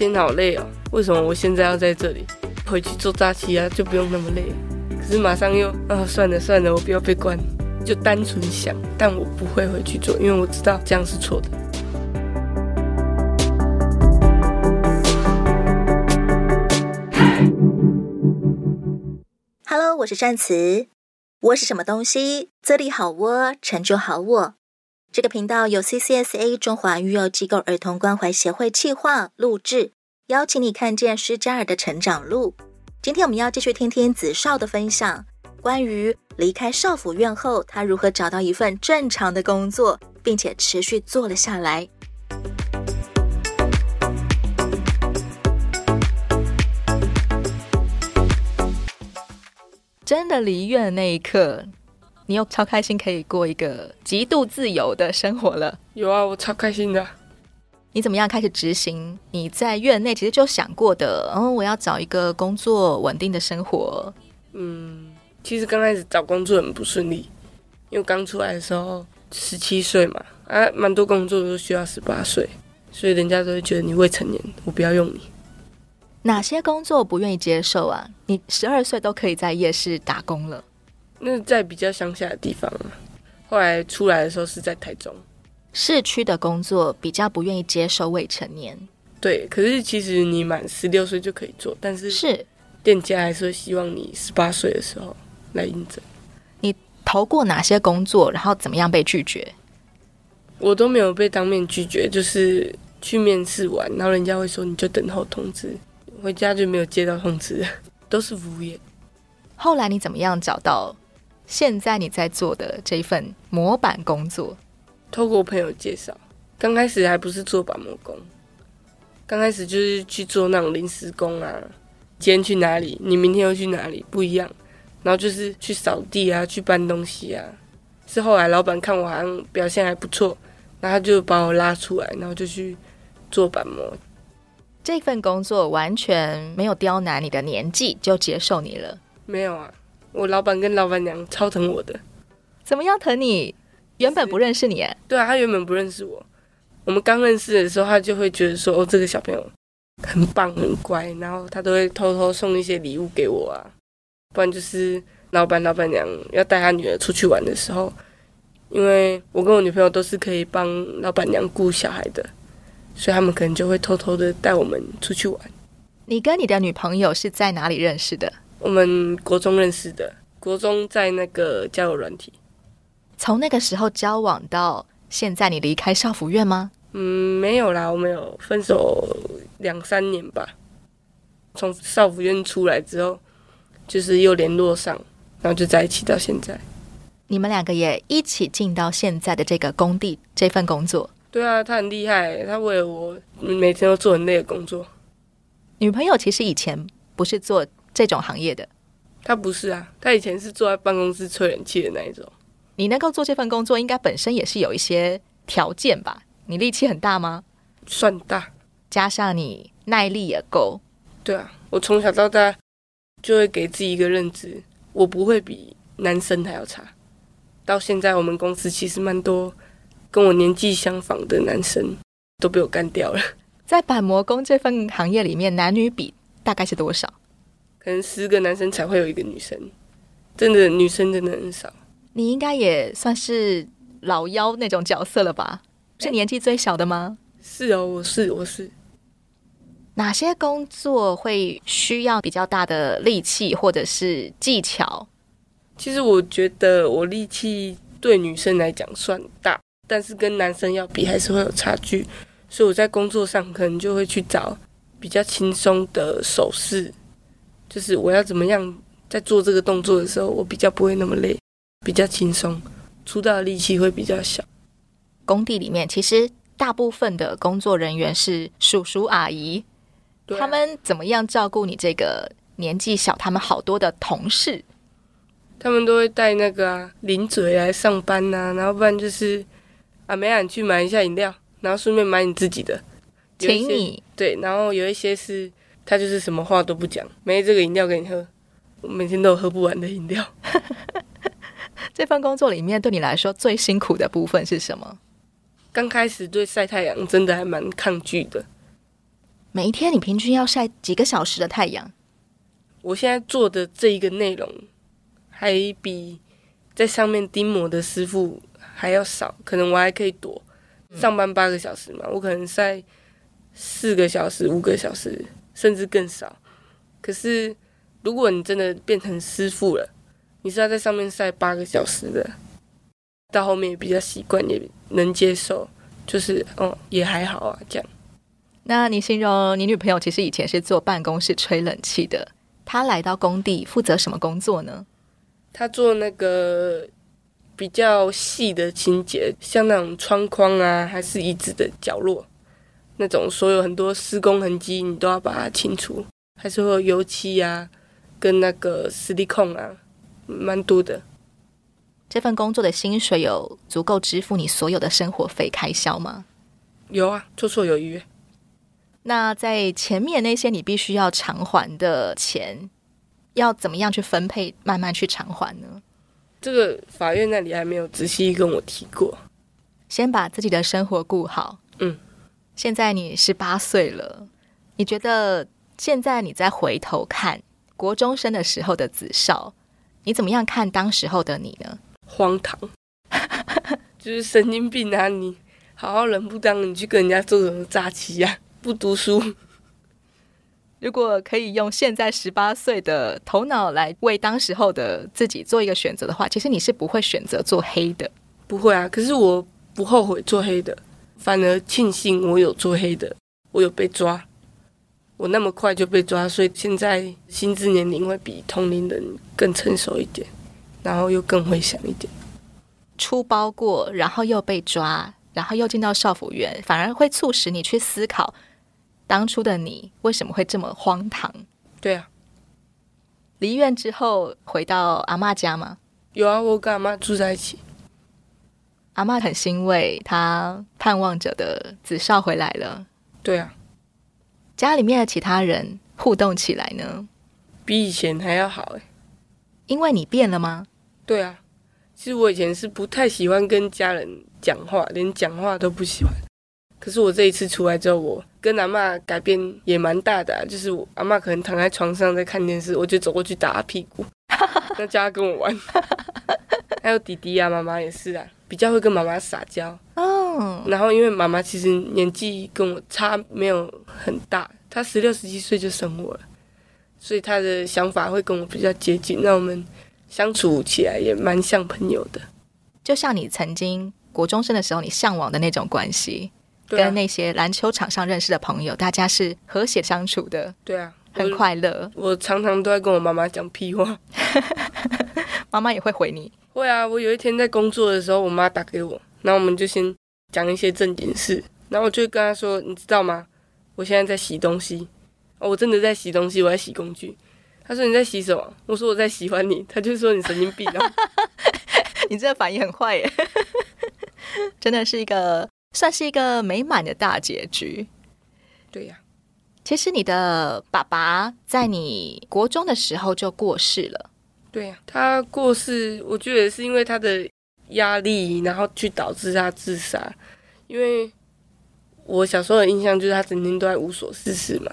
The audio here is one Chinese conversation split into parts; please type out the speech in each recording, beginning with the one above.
天好累哦，为什么我现在要在这里？回去做诈欺啊，就不用那么累。可是马上又啊，算了算了，我不要被关，就单纯想，但我不会回去做，因为我知道这样是错的。Hello，我是善慈。窝是什么东西？这里好窝，成就好我。这个频道由 CCSA 中华育幼机构儿童关怀协会企划录制，邀请你看见失家儿的成长路。今天我们要继续听听子少的分享，关于离开少府院后，他如何找到一份正常的工作，并且持续做了下来。真的离院的那一刻。你又超开心，可以过一个极度自由的生活了。有啊，我超开心的。你怎么样开始执行你在院内其实就想过的？哦，我要找一个工作稳定的生活。嗯，其实刚开始找工作很不顺利，因为刚出来的时候十七岁嘛，啊，蛮多工作都需要十八岁，所以人家都会觉得你未成年，我不要用你。哪些工作不愿意接受啊？你十二岁都可以在夜市打工了。那在比较乡下的地方，后来出来的时候是在台中。市区的工作比较不愿意接受未成年。对，可是其实你满十六岁就可以做，但是是店家还是会希望你十八岁的时候来应征。你投过哪些工作？然后怎么样被拒绝？我都没有被当面拒绝，就是去面试完，然后人家会说你就等候通知，回家就没有接到通知，都是无业。后来你怎么样找到？现在你在做的这一份模板工作，透过朋友介绍，刚开始还不是做板模工，刚开始就是去做那种临时工啊，今天去哪里，你明天又去哪里，不一样。然后就是去扫地啊，去搬东西啊。是后来老板看我好像表现还不错，然后他就把我拉出来，然后就去做板模。这份工作完全没有刁难你的年纪，就接受你了？没有啊。我老板跟老板娘超疼我的，怎么样疼你？原本不认识你，对啊，他原本不认识我。我们刚认识的时候，他就会觉得说，哦，这个小朋友很棒，很乖，然后他都会偷偷送一些礼物给我啊。不然就是老板、老板娘要带他女儿出去玩的时候，因为我跟我女朋友都是可以帮老板娘顾小孩的，所以他们可能就会偷偷的带我们出去玩。你跟你的女朋友是在哪里认识的？我们国中认识的，国中在那个交友软体。从那个时候交往到现在，你离开少府院吗？嗯，没有啦，我们有分手两三年吧。从少府院出来之后，就是又联络上，然后就在一起到现在。你们两个也一起进到现在的这个工地这份工作？对啊，他很厉害，他为了我每天都做很累的工作。女朋友其实以前不是做。这种行业的，他不是啊，他以前是坐在办公室吹冷气的那一种。你能够做这份工作，应该本身也是有一些条件吧？你力气很大吗？算大，加上你耐力也够。对啊，我从小到大就会给自己一个认知，我不会比男生还要差。到现在，我们公司其实蛮多跟我年纪相仿的男生都被我干掉了。在板模工这份行业里面，男女比大概是多少？可能十个男生才会有一个女生，真的女生真的很少。你应该也算是老幺那种角色了吧？是年纪最小的吗？是哦，我是我是。哪些工作会需要比较大的力气或者是技巧？其实我觉得我力气对女生来讲算大，但是跟男生要比还是会有差距，所以我在工作上可能就会去找比较轻松的手势。就是我要怎么样在做这个动作的时候，我比较不会那么累，比较轻松，出到的力气会比较小。工地里面其实大部分的工作人员是叔叔阿姨，啊，他们怎么样照顾你这个年纪小、他们好多的同事？他们都会带那个啊零嘴来上班呐、啊，然后不然就是啊没啊，你去买一下饮料，然后顺便买你自己的，请你对，然后有一些是。他就是什么话都不讲，没这个饮料给你喝，我每天都有喝不完的饮料。这份工作里面对你来说最辛苦的部分是什么？刚开始对晒太阳真的还蛮抗拒的，每一天你平均要晒几个小时的太阳？我现在做的这一个内容，还比在上面钉模的师傅还要少，可能我还可以躲。上班八个小时嘛，我可能晒四个小时、五个小时，甚至更少。可是如果你真的变成师傅了，你是要在上面晒八个小时的，到后面也比较习惯，也能接受，就是哦，也还好啊，这样。那你形容你女朋友其实以前是坐办公室吹冷气的，她来到工地负责什么工作呢？她做那个比较细的清洁，像那种窗框啊，还是椅子的角落，那种所有很多施工痕迹，你都要把它清除，还是会有油漆啊，跟那个实力控啊，蛮多的。这份工作的薪水有足够支付你所有的生活费开销吗？有啊，绰绰有余。那在前面那些你必须要偿还的钱，要怎么样去分配，慢慢去偿还呢？这个法院那里还没有仔细跟我提过。先把自己的生活顾好。嗯。现在你十八岁了，你觉得现在你再回头看国中生的时候的子少，你怎么样看当时候的你呢？荒唐，就是神经病啊！你好好人不当，你去跟人家做什么诈欺呀？不读书，如果可以用现在十八岁的头脑来为当时候的自己做一个选择的话，其实你是不会选择做黑的。不会啊，可是我不后悔做黑的，反而庆幸我有做黑的，我有被抓，我那么快就被抓，所以现在心智年龄会比同龄人更成熟一点，然后又更会想一点。出包过，然后又被抓，然后又进到少辅院，反而会促使你去思考。当初的你为什么会这么荒唐？对啊，离院之后回到阿妈家吗？有啊，我跟阿妈住在一起。阿妈很欣慰，她盼望着的子少回来了。对啊，家里面的其他人互动起来呢，比以前还要好哎。因为你变了吗？对啊，其实我以前是不太喜欢跟家人讲话，连讲话都不喜欢。可是我这一次出来之后，我跟阿妈改变也蛮大的啊。就是我阿妈可能躺在床上在看电视，我就走过去打她屁股，那叫她跟我玩。还有弟弟啊，妈妈也是啊，比较会跟妈妈撒娇。哦。然后因为妈妈其实年纪跟我差没有很大，她十六十七岁就生我了，所以她的想法会跟我比较接近。那我们相处起来也蛮像朋友的，就像你曾经国中生的时候，你向往的那种关系。啊，跟那些篮球场上认识的朋友，大家是和谐相处的。对啊，很快乐。我常常都在跟我妈妈讲屁话，妈妈也会回你。会啊，我有一天在工作的时候，我妈打给我，然后我们就先讲一些正经事，然后我就跟她说：“你知道吗？我现在在洗东西。哦，我真的在洗东西，我在洗工具。”她说：“你在洗什么？”我说：“我在喜欢你。”她就说：“你神经病啊！” 你这个反应很快耶，真的是一个。算是一个美满的大结局。对呀，其实你的爸爸在你国中的时候就过世了。对呀，他过世，我觉得是因为他的压力，然后去导致他自杀。因为我小时候的印象就是他整天都在无所事事嘛，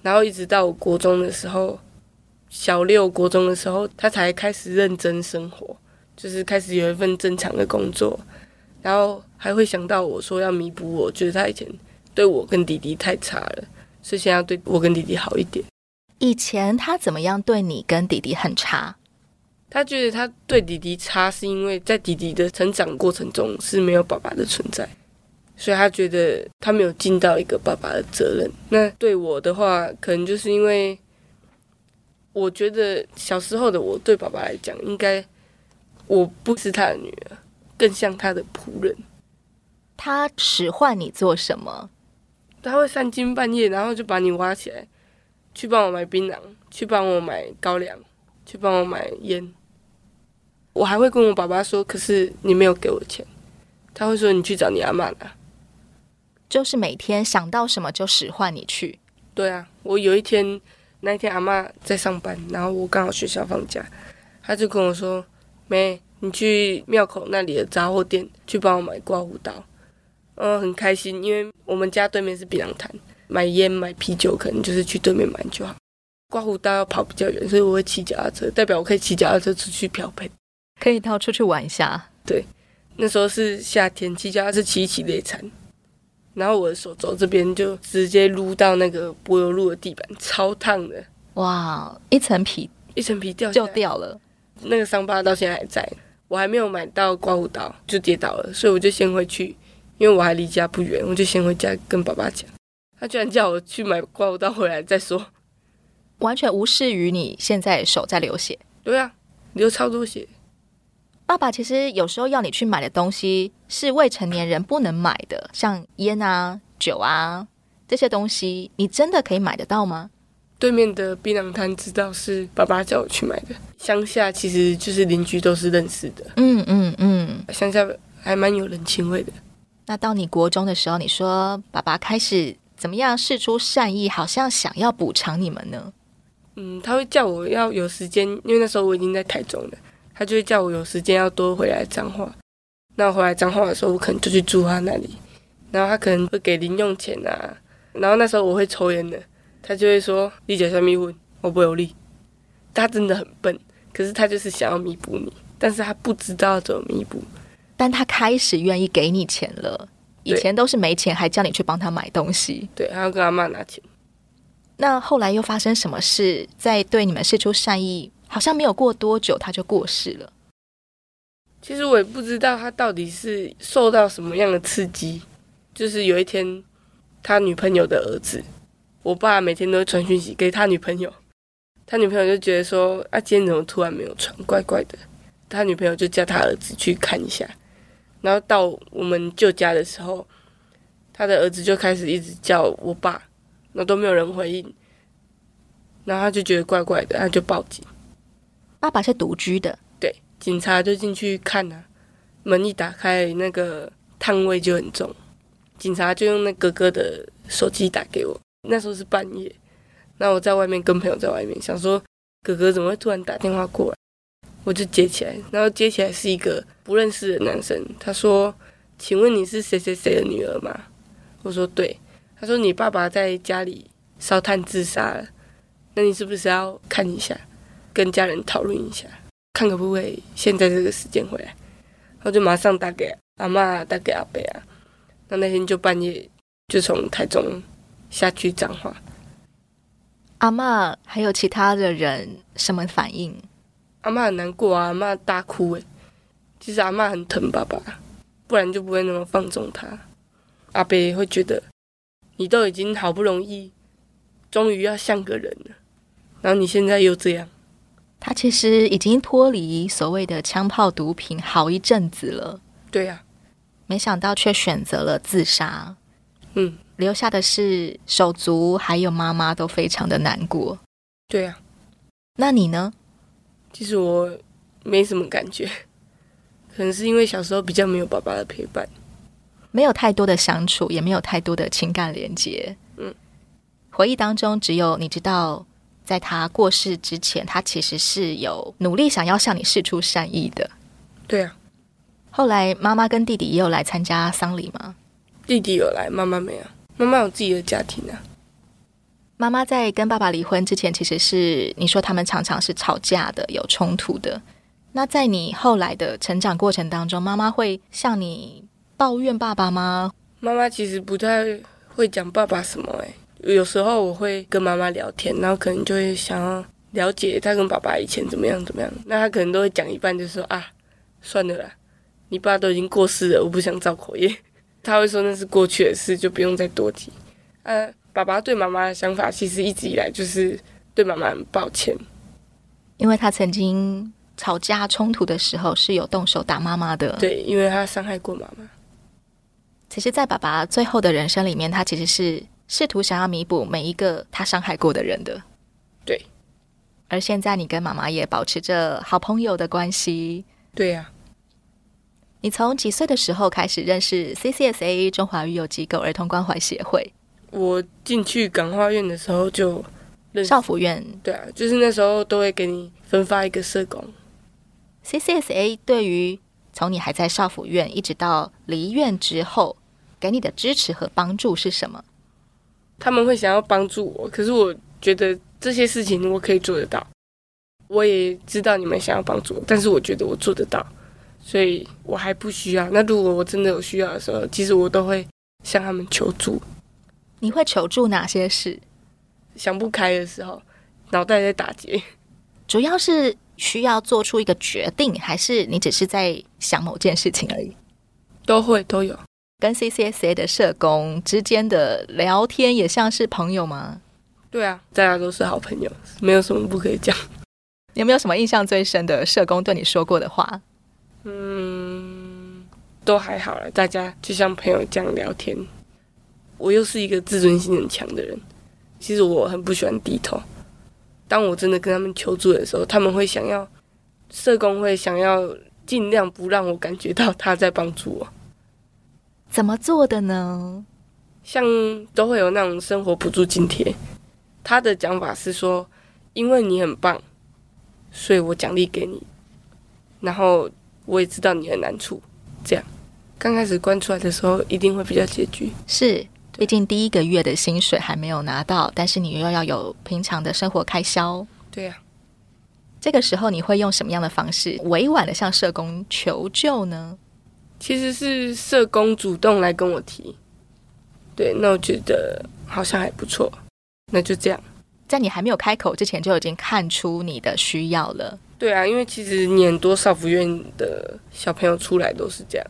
然后一直到我国中的时候，小六国中的时候，他才开始认真生活，就是开始有一份正常的工作。然后还会想到我说要弥补我，觉得他以前对我跟弟弟太差了，所以现在要对我跟弟弟好一点。以前他怎么样对你跟弟弟很差？他觉得他对弟弟差是因为在弟弟的成长过程中是没有爸爸的存在，所以他觉得他没有尽到一个爸爸的责任。那对我的话，可能就是因为我觉得小时候的我对爸爸来讲，应该我不是他的女儿。更像他的仆人，他使唤你做什么？他会三更半夜，然后就把你挖起来，去帮我买槟榔，去帮我买高粱，去帮我买烟。我还会跟我爸爸说：“可是你没有给我钱。”他会说：“你去找你阿妈拿。”就是每天想到什么就使唤你去。对啊，我有一天，那一天阿妈在上班，然后我刚好学校放假，他就跟我说：“妹。”你去庙口那里的杂货店去帮我买刮胡刀，嗯，很开心，因为我们家对面是槟榔摊，买烟买啤酒，可能就是去对面买就好。刮胡刀要跑比较远，所以我会骑脚踏车，代表我可以骑脚踏车出去漂配，可以到出去玩一下。对，那时候是夏天，骑脚踏车骑一骑累残，然后我的手肘这边就直接撸到那个柏油路的地板，超烫的。哇，一层皮一层皮掉就掉了，那个伤疤到现在还在。我还没有买到刮胡刀就跌倒了，所以我就先回去，因为我还离家不远，我就先回家跟爸爸讲。他居然叫我去买刮胡刀回来再说。完全无视于你现在手在流血，对啊，流超多血。爸爸其实有时候要你去买的东西是未成年人不能买的，像烟啊、酒啊这些东西，你真的可以买得到吗？对面的槟榔摊知道是爸爸叫我去买的。乡下其实就是邻居都是认识的，嗯嗯嗯，乡下还蛮有人情味的。那到你国中的时候，你说爸爸开始怎么样试出善意，好像想要补偿你们呢？嗯，他会叫我要有时间，因为那时候我已经在台中了，他就会叫我有时间要多回来彰化。那我回来彰化的时候，我可能就去住他那里，然后他可能会给零用钱啊。然后那时候我会抽烟的，他就会说：“你讲什么话？我不有力。”他真的很笨，可是他就是想要弥补你，但是他不知道怎么弥补。但他开始愿意给你钱了，以前都是没钱，还叫你去帮他买东西。对，还要跟阿妈拿钱。那后来又发生什么事？在对你们施出善意，好像没有过多久他就过世了。其实我也不知道他到底是受到什么样的刺激。就是有一天，他女朋友的儿子，我爸每天都会传讯息给他女朋友，他女朋友就觉得说：“啊，今天怎么突然没有传？怪怪的。”他女朋友就叫他儿子去看一下。然后到我们舅家的时候，他的儿子就开始一直叫我爸。然后都没有人回应，然后他就觉得怪怪的，他就报警。爸爸是独居的，对，警察就进去看啊，门一打开，那个炭味就很重。警察就用那哥哥的手机打给我，那时候是半夜，那我在外面跟朋友在外面，想说哥哥怎么会突然打电话过来，我就接起来，然后接起来是一个不认识的男生，他说：“请问你是谁谁谁的女儿吗？”我说：“对。”他说：“你爸爸在家里烧炭自杀了，那你是不是要看一下，跟家人讨论一下，看可不可以现在这个时间回来？”然后就马上打给阿妈，打给阿伯啊。那那天就半夜就从台中下去彰化。阿妈还有其他的人什么反应？阿妈很难过啊，阿嬷大哭诶。其实阿妈很疼爸爸，不然就不会那么放纵他。阿伯会觉得。你都已经好不容易，终于要像个人了，然后你现在又这样。他其实已经脱离所谓的枪炮毒品好一阵子了。对呀、啊，没想到却选择了自杀。嗯，留下的是手足还有妈妈都非常的难过。对呀、啊，那你呢？其实我没什么感觉，可能是因为小时候比较没有爸爸的陪伴。没有太多的相处，也没有太多的情感连接。嗯，回忆当中只有你知道，在他过世之前，他其实是有努力想要向你示出善意的。对啊。后来妈妈跟弟弟也有来参加丧礼吗？弟弟有来，妈妈没有。妈妈有自己的家庭啊。妈妈在跟爸爸离婚之前，其实是你说他们常常是吵架的，有冲突的。那在你后来的成长过程当中，妈妈会向你抱怨爸爸吗？妈妈其实不太会讲爸爸什么哎，有时候我会跟妈妈聊天，然后可能就会想要了解他跟爸爸以前怎么样怎么样。那他可能都会讲一半，就说啊，算了啦，你爸都已经过世了，我不想造口业。他会说那是过去的事，就不用再多提。呃、啊，爸爸对妈妈的想法其实一直以来就是对妈妈很抱歉，因为他曾经吵架冲突的时候是有动手打妈妈的。对，因为他伤害过妈妈。其实，在爸爸最后的人生里面，他其实是试图想要弥补每一个他伤害过的人的。对。而现在，你跟妈妈也保持着好朋友的关系。对呀、啊。你从几岁的时候开始认识 CCSA 中华育幼机构儿童关怀协会？我进去感化院的时候就认识。少辅院。对啊，就是那时候都会给你分发一个社工。CCSA 对于从你还在少府院一直到离院之后。给你的支持和帮助是什么？他们会想要帮助我，可是我觉得这些事情我可以做得到。我也知道你们想要帮助我，但是我觉得我做得到，所以我还不需要。那如果我真的有需要的时候，其实我都会向他们求助。你会求助哪些事？想不开的时候，脑袋在打结。主要是需要做出一个决定，还是你只是在想某件事情而已？都会都有。跟 CCSA 的社工之间的聊天也像是朋友吗？对啊，大家都是好朋友，没有什么不可以讲。有没有什么印象最深的社工对你说过的话？嗯，都还好了，大家就像朋友这样聊天。我又是一个自尊心很强的人，其实我很不喜欢低头。当我真的跟他们求助的时候，他们会想要，社工会想要尽量不让我感觉到他在帮助我。怎么做的呢？像都会有那种生活补助津贴，他的讲法是说，因为你很棒，所以我奖励给你。然后我也知道你的难处，这样刚开始关出来的时候，一定会比较拮据。是，毕竟第一个月的薪水还没有拿到，但是你又要有平常的生活开销。对呀、啊，这个时候你会用什么样的方式委婉的向社工求救呢？其实是社工主动来跟我提，对，那我觉得好像还不错，那就这样。在你还没有开口之前，就已经看出你的需要了。对啊，因为其实你很多少福院的小朋友出来都是这样，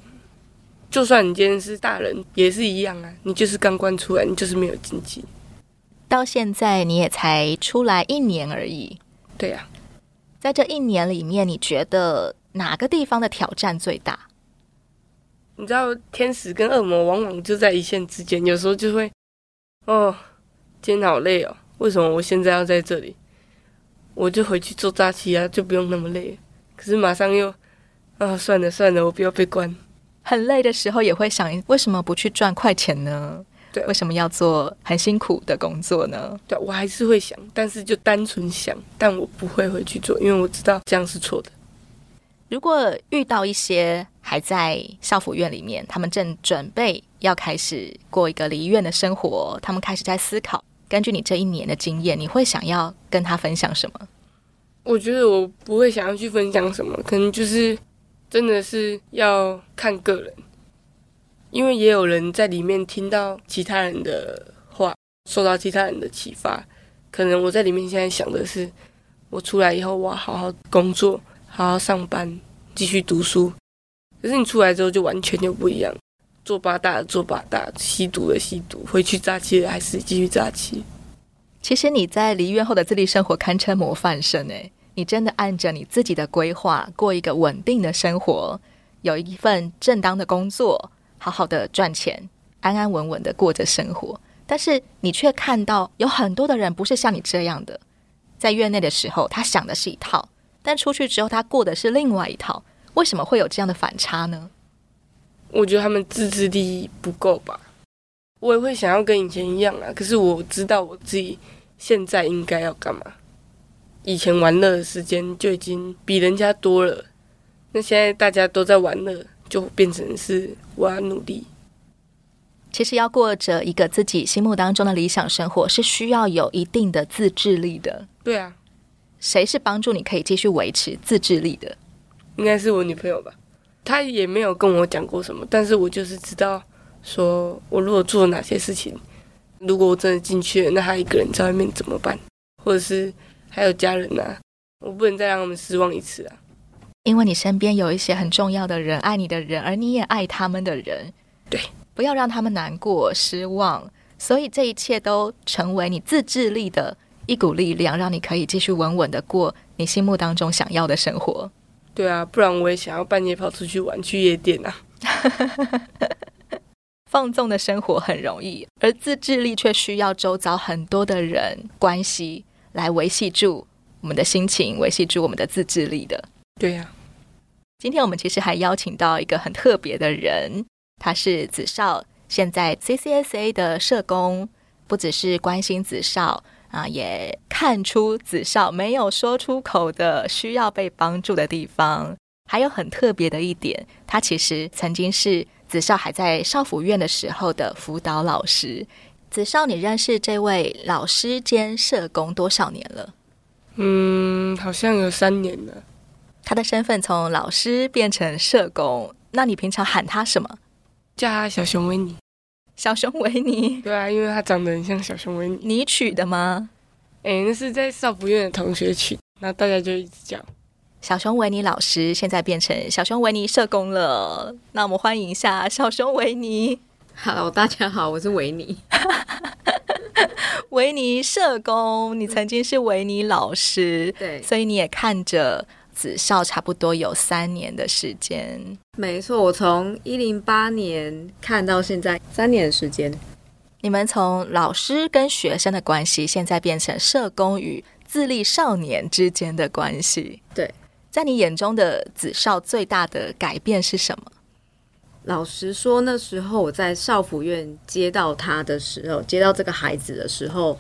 就算你今天是大人，也是一样啊。你就是刚关出来，你就是没有经济。到现在你也才出来一年而已。对啊，在这一年里面，你觉得哪个地方的挑战最大？你知道天使跟恶魔往往就在一线之间，有时候就会，哦，今天好累哦，为什么我现在要在这里？我就回去做诈欺啊，就不用那么累。可是马上又，啊，算了算了，我不要被关。很累的时候也会想，为什么不去赚快钱呢？对，为什么要做很辛苦的工作呢？对，我还是会想，但是就单纯想，但我不会回去做，因为我知道这样是错的。如果遇到一些还在校服院里面，他们正准备要开始过一个离院的生活，他们开始在思考。根据你这一年的经验，你会想要跟他分享什么？我觉得我不会想要去分享什么，可能就是真的是要看个人，因为也有人在里面听到其他人的话，受到其他人的启发。可能我在里面现在想的是，我出来以后我要好好工作。好好上班，继续读书。可是你出来之后就完全就不一样，做八大的做八大，吸毒的吸毒，回去诈欺的还是继续诈欺。其实你在离院后的自立生活堪称模范生诶，你真的按着你自己的规划过一个稳定的生活，有一份正当的工作，好好的赚钱，安安稳稳的过着生活。但是你却看到有很多的人不是像你这样的，在院内的时候，他想的是一套。但出去之后，他过的是另外一套。为什么会有这样的反差呢？我觉得他们自制力不够吧。我也会想要跟以前一样啊，可是我知道我自己现在应该要干嘛。以前玩乐的时间就已经比人家多了，那现在大家都在玩乐，就变成是我要努力。其实要过着一个自己心目当中的理想生活，是需要有一定的自制力的。对啊。谁是帮助你可以继续维持自制力的？应该是我女朋友吧。她也没有跟我讲过什么，但是我就是知道，说我如果做了哪些事情，如果我真的进去了，那她一个人在外面怎么办？或者是还有家人啊，我不能再让他们失望一次啊。因为你身边有一些很重要的人，爱你的人，而你也爱他们的人。对，不要让他们难过、失望。所以这一切都成为你自制力的。一股力量，让你可以继续稳稳的过你心目当中想要的生活。对啊，不然我也想要半夜跑出去玩，去夜店啊。放纵的生活很容易，而自制力却需要周遭很多的人关系来维系住我们的心情，维系住我们的自制力的。对呀、啊，今天我们其实还邀请到一个很特别的人，他是子少，现在 CCSA 的社工，不只是关心子少。啊，也看出子少没有说出口的需要被帮助的地方，还有很特别的一点，他其实曾经是子少还在少府院的时候的辅导老师。子少，你认识这位老师兼社工多少年了？嗯，好像有三年了。他的身份从老师变成社工，那你平常喊他什么？叫他小熊维尼。小熊维尼？对啊，因为他长得很像小熊维尼。你取的吗？哎，那是在少福院的同学取，那大家就一直叫小熊维尼老师，现在变成小熊维尼社工了。那我们欢迎一下小熊维尼。Hello，大家好，我是维尼。维尼社工，你曾经是维尼老师，对，所以你也看着子少差不多有三年的时间。没错，我从一零八年看到现在三年的时间。你们从老师跟学生的关系，现在变成社工与自立少年之间的关系。对，在你眼中的子少最大的改变是什么？老实说，那时候我在少府院接到他的时候，接到这个孩子的时候，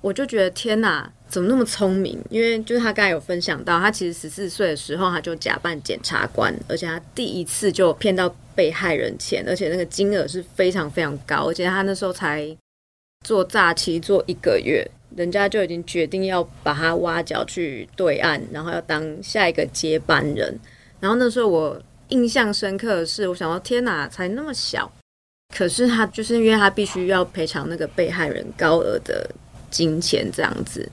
我就觉得天哪，怎么那么聪明？因为就是他刚才有分享到，他其实十四岁的时候他就假扮检察官，而且他第一次就骗到被害人钱，而且那个金额是非常非常高，而且他那时候才做诈欺做一个月，人家就已经决定要把他挖角去对岸，然后要当下一个接班人。然后那时候我。印象深刻的是，我想到天哪，才那么小，可是他就是因为他必须要赔偿那个被害人高额的金钱这样子。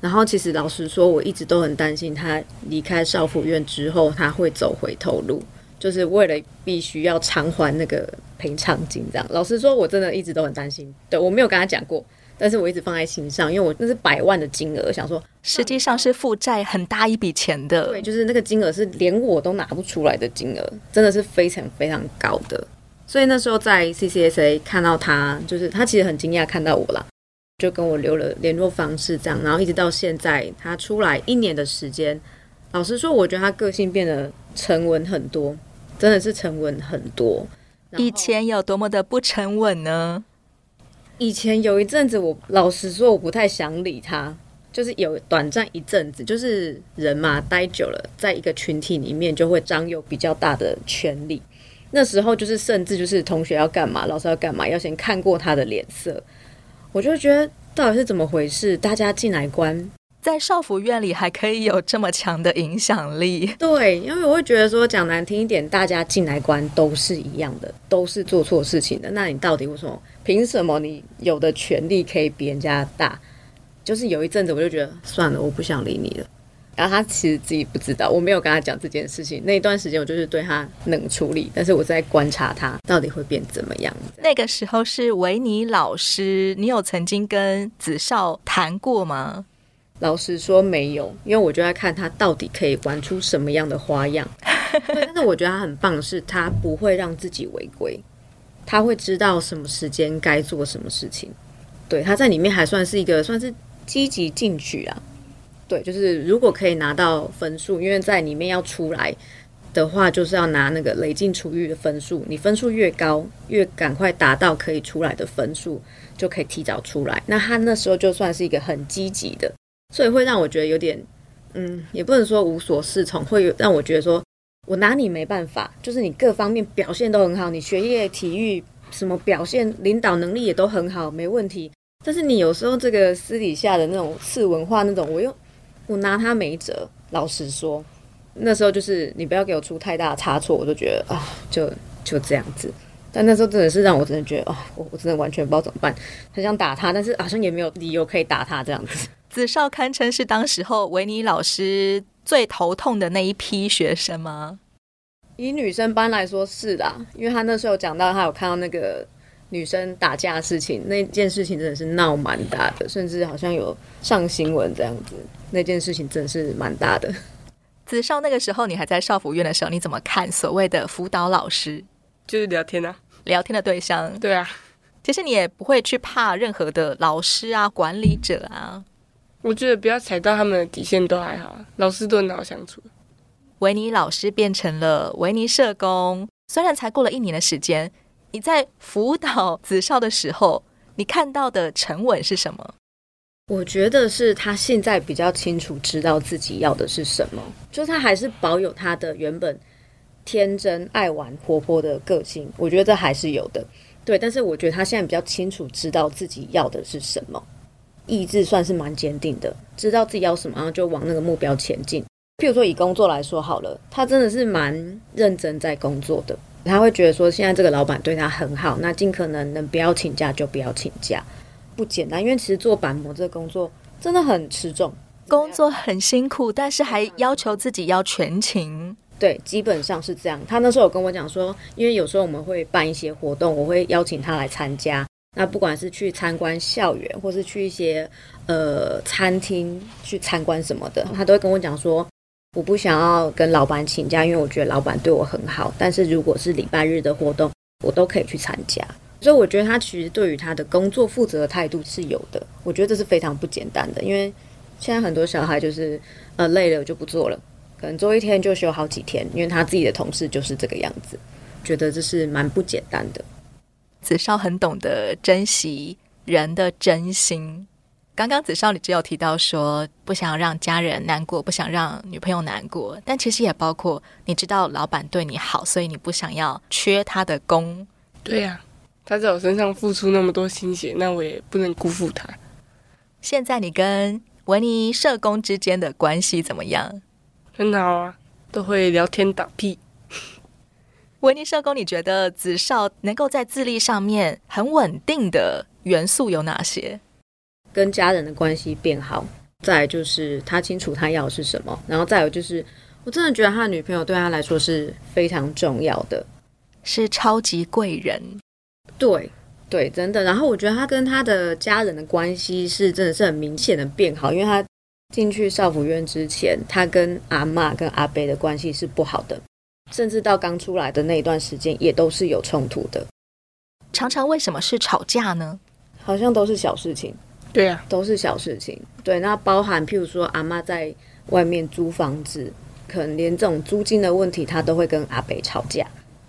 然后其实老实说，我一直都很担心他离开少妇院之后，他会走回头路，就是为了必须要偿还那个赔偿金这样。老实说，我真的一直都很担心。对，我没有跟他讲过。但是我一直放在心上，因为我那是百万的金额，想说实际上是负债很大一笔钱的。对，就是那个金额是连我都拿不出来的金额，真的是非常非常高的。所以那时候在 CCSA 看到他，就是他其实很惊讶看到我啦，就跟我留了联络方式，这样，然后一直到现在他出来一年的时间，老实说，我觉得他个性变得沉稳很多，真的是沉稳很多。以前有多么的不沉稳呢？以前有一阵子，我老实说，我不太想理他，就是有短暂一阵子，就是人嘛，待久了，在一个群体里面就会掌有比较大的权利。那时候就是，甚至就是同学要干嘛，老师要干嘛，要先看过他的脸色。我就觉得到底是怎么回事？大家进来关。在少府院里还可以有这么强的影响力？对，因为我会觉得说，讲难听一点，大家进来关都是一样的，都是做错事情的。那你到底为什么？凭什么你有的权利可以比人家大？就是有一阵子我就觉得算了，我不想理你了。然后他其实自己不知道，我没有跟他讲这件事情。那一段时间我就是对他冷处理，但是我在观察他到底会变怎么样。那个时候是维尼老师，你有曾经跟子少谈过吗？老实说没有，因为我就在看他到底可以玩出什么样的花样。对，但是我觉得他很棒，是他不会让自己违规，他会知道什么时间该做什么事情。对，他在里面还算是一个算是积极进取啊。对，就是如果可以拿到分数，因为在里面要出来的话，就是要拿那个累进处遇的分数。你分数越高，越赶快达到可以出来的分数，就可以提早出来。那他那时候就算是一个很积极的。所以会让我觉得有点，嗯，也不能说无所适从，会让我觉得说，我拿你没办法。就是你各方面表现都很好，你学业、体育什么表现、领导能力也都很好，没问题。但是你有时候这个私底下的那种次文化那种，我又我拿他没辙。老实说，那时候就是你不要给我出太大的差错，我就觉得啊，就就这样子。但那时候真的是让我真的觉得啊，我我真的完全不知道怎么办，很想打他，但是好像也没有理由可以打他这样子。子少堪称是当时候维尼老师最头痛的那一批学生吗？以女生班来说是的，因为他那时候讲到他有看到那个女生打架的事情，那件事情真的是闹蛮大的，甚至好像有上新闻这样子。那件事情真的是蛮大的。子少那个时候你还在少辅院的时候，你怎么看所谓的辅导老师？就是聊天啊，聊天的对象。对啊，其实你也不会去怕任何的老师啊、管理者啊。我觉得不要踩到他们的底线都还好，老师都很好相处。维尼老师变成了维尼社工，虽然才过了一年的时间，你在辅导子少的时候，你看到的沉稳是什么？我觉得是他现在比较清楚知道自己要的是什么，就他还是保有他的原本天真、爱玩、活泼的个性，我觉得这还是有的。对，但是我觉得他现在比较清楚知道自己要的是什么，意志算是蛮坚定的，知道自己要什么，然后就往那个目标前进。譬如说以工作来说好了，他真的是蛮认真在工作的。他会觉得说，现在这个老板对他很好，那尽可能能不要请假就不要请假，不简单。因为其实做板模这个工作真的很吃重，工作很辛苦，但是还要求自己要全勤。对，基本上是这样。他那时候有跟我讲说，因为有时候我们会办一些活动，我会邀请他来参加。那不管是去参观校园，或是去一些呃餐厅去参观什么的，他都会跟我讲说，我不想要跟老板请假，因为我觉得老板对我很好。但是如果是礼拜日的活动，我都可以去参加。所以我觉得他其实对于他的工作负责的态度是有的。我觉得这是非常不简单的，因为现在很多小孩就是呃累了就不做了。可能做一天就休好几天，因为他自己的同事就是这个样子，觉得这是蛮不简单的。子少很懂得珍惜人的真心。刚刚子少你只有提到说不想让家人难过，不想让女朋友难过，但其实也包括你知道老板对你好，所以你不想要缺他的功。对呀、啊，他在我身上付出那么多心血，那我也不能辜负他。现在你跟维尼社工之间的关系怎么样？很好啊，都会聊天打屁。维尼社工，你觉得子少能够在自立上面很稳定的元素有哪些？跟家人的关系变好，再来就是他清楚他要的是什么，然后再有就是，我真的觉得他的女朋友对他来说是非常重要的，是超级贵人。对对，真的。然后我觉得他跟他的家人的关系是真的是很明显的变好，因为他。进去少府院之前，他跟阿妈跟阿伯的关系是不好的，甚至到刚出来的那一段时间也都是有冲突的。常常为什么是吵架呢？好像都是小事情。对啊，都是小事情。对，那包含譬如说阿妈在外面租房子，可能连这种租金的问题，他都会跟阿北吵架。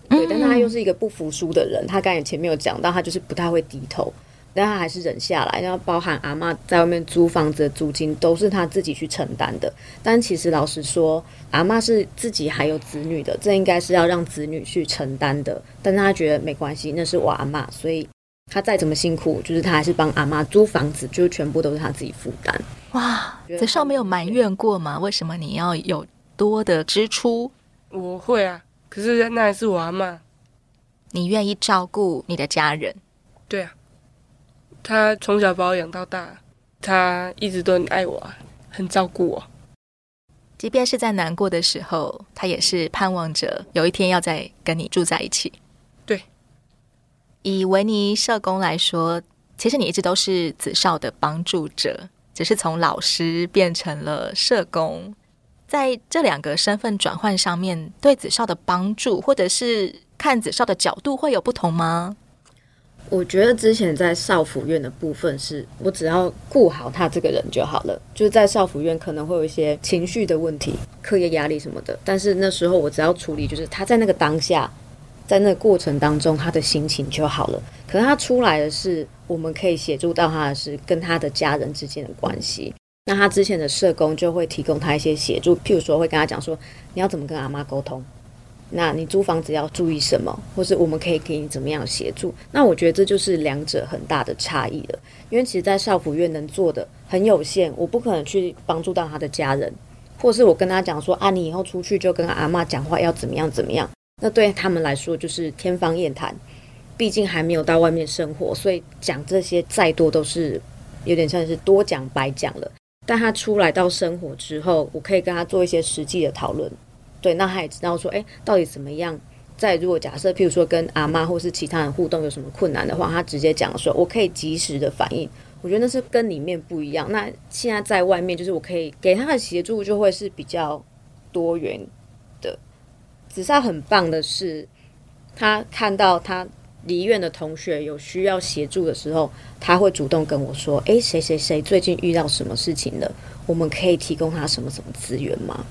对，但他又是一个不服输的人，他刚才前面有讲到，他就是不太会低头。但他还是忍下来，然后包含阿妈在外面租房子的租金都是他自己去承担的。但其实老实说，阿妈是自己还有子女的，这应该是要让子女去承担的。但他觉得没关系，那是我阿妈，所以他再怎么辛苦，就是他还是帮阿妈租房子，就全部都是他自己负担。哇，子少没有埋怨过吗？为什么你要有多的支出？我会啊，可是那还是我阿妈。你愿意照顾你的家人？对啊。他从小把我养到大，他一直都很爱我，很照顾我。即便是在难过的时候，他也是盼望着有一天要再跟你住在一起。对，以维尼社工来说，其实你一直都是子少的帮助者，只是从老师变成了社工。在这两个身份转换上面，对子少的帮助，或者是看子少的角度，会有不同吗？我觉得之前在少辅院的部分是，我只要顾好他这个人就好了。就是在少辅院可能会有一些情绪的问题、课业压力什么的，但是那时候我只要处理，就是他在那个当下，在那个过程当中他的心情就好了。可是他出来的是，我们可以协助到他的是跟他的家人之间的关系。那他之前的社工就会提供他一些协助，譬如说会跟他讲说，你要怎么跟阿妈沟通。那你租房子要注意什么，或是我们可以给你怎么样协助？那我觉得这就是两者很大的差异了。因为其实，在少辅院能做的很有限，我不可能去帮助到他的家人，或是我跟他讲说啊，你以后出去就跟阿嬷讲话要怎么样怎么样。那对他们来说就是天方夜谭，毕竟还没有到外面生活，所以讲这些再多都是有点像是多讲白讲了。但他出来到生活之后，我可以跟他做一些实际的讨论。对，那他也知道说，哎，到底怎么样？在如果假设，譬如说跟阿妈或是其他人互动有什么困难的话，他直接讲说，我可以及时的反应。我觉得那是跟里面不一样。那现在在外面，就是我可以给他的协助就会是比较多元的。子少很棒的是，他看到他离院的同学有需要协助的时候，他会主动跟我说，哎，谁谁谁最近遇到什么事情了？我们可以提供他什么什么资源吗？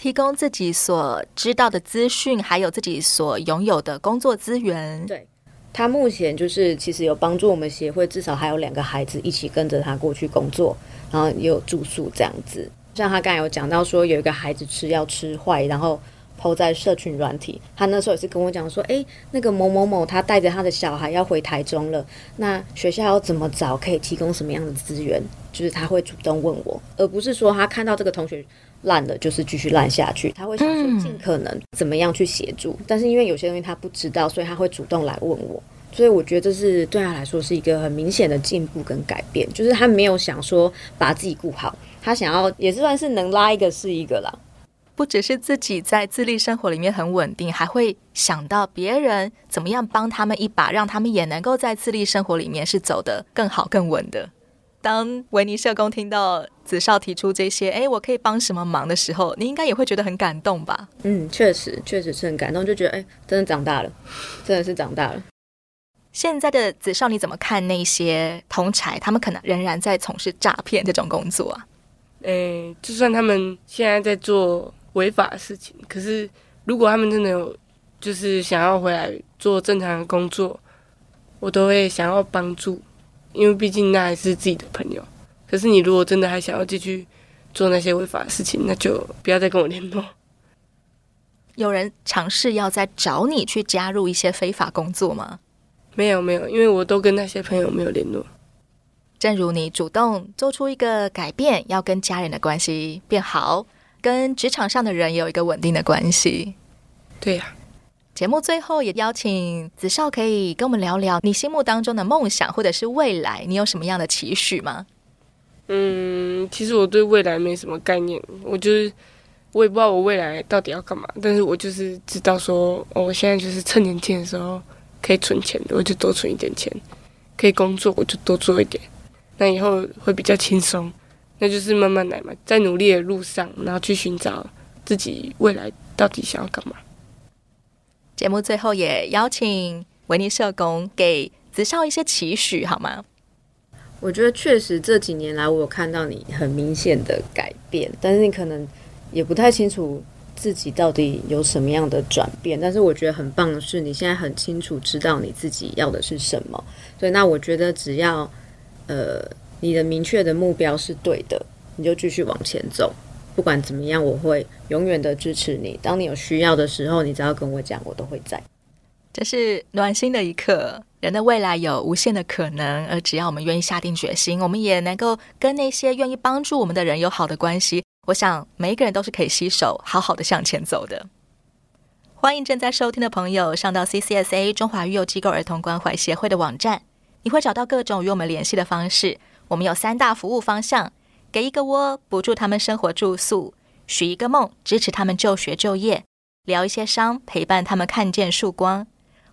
提供自己所知道的资讯，还有自己所拥有的工作资源。对，他目前就是其实有帮助我们协会，至少还有两个孩子一起跟着他过去工作，然后也有住宿这样子。像他刚才有讲到说，有一个孩子吃药吃坏，然后 PO 在社群软体。他那时候也是跟我讲说，诶，那个某某某他带着他的小孩要回台中了，那学校要怎么找，可以提供什么样的资源？就是他会主动问我，而不是说他看到这个同学烂了，就是继续烂下去。他会想说尽可能怎么样去协助，但是因为有些东西他不知道，所以他会主动来问我。所以我觉得这是对他来说是一个很明显的进步跟改变，就是他没有想说把自己顾好，他想要也是算是能拉一个是一个啦。不只是自己在自立生活里面很稳定，还会想到别人怎么样帮他们一把，让他们也能够在自立生活里面是走得更好更稳的。当维尼社工听到子少提出这些，哎，我可以帮什么忙的时候，你应该也会觉得很感动吧？嗯，确实，确实是很感动，就觉得哎，真的长大了，真的是长大了。现在的子少，你怎么看那些同侪？他们可能仍然在从事诈骗这种工作啊？诶，就算他们现在在做违法的事情，可是如果他们真的有就是想要回来做正常的工作，我都会想要帮助，因为毕竟那还是自己的朋友。可是你如果真的还想要继续做那些违法的事情，那就不要再跟我联络。有人尝试要再找你去加入一些非法工作吗？没有没有，因为我都跟那些朋友没有联络。正如你主动做出一个改变，要跟家人的关系变好，跟职场上的人有一个稳定的关系。对呀、啊。节目最后也邀请子少可以跟我们聊聊你心目当中的梦想，或者是未来，你有什么样的期许吗？嗯，其实我对未来没什么概念，我就是我也不知道我未来到底要干嘛，但是我就是知道说，哦，我现在就是趁年轻的时候。可以存钱，我就多存一点钱；可以工作，我就多做一点。那以后会比较轻松，那就是慢慢来嘛，在努力的路上，然后去寻找自己未来到底想要干嘛。节目最后也邀请维尼社工给子少一些期许，好吗？我觉得确实这几年来，我有看到你很明显的改变，但是你可能也不太清楚。自己到底有什么样的转变？但是我觉得很棒的是，你现在很清楚知道你自己要的是什么。所以那我觉得只要呃你的明确的目标是对的，你就继续往前走。不管怎么样，我会永远的支持你。当你有需要的时候，你只要跟我讲，我都会在。这是暖心的一刻。人的未来有无限的可能，而只要我们愿意下定决心，我们也能够跟那些愿意帮助我们的人有好的关系。我想每一个人都是可以携手好好的向前走的。欢迎正在收听的朋友上到 CCSA 中华育幼机构儿童关怀协会的网站，你会找到各种与我们联系的方式。我们有三大服务方向：给一个窝，补助他们生活住宿；许一个梦，支持他们就学就业；疗一些伤，陪伴他们看见曙光。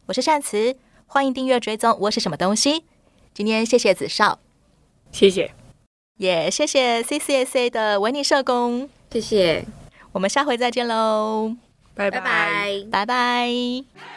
我是善慈，欢迎订阅追踪。我是什么东西？今天谢谢子少，谢谢。也、yeah, 谢谢 CCSA 的维尼社工，谢谢，我们下回再见喽，拜拜拜拜。拜拜。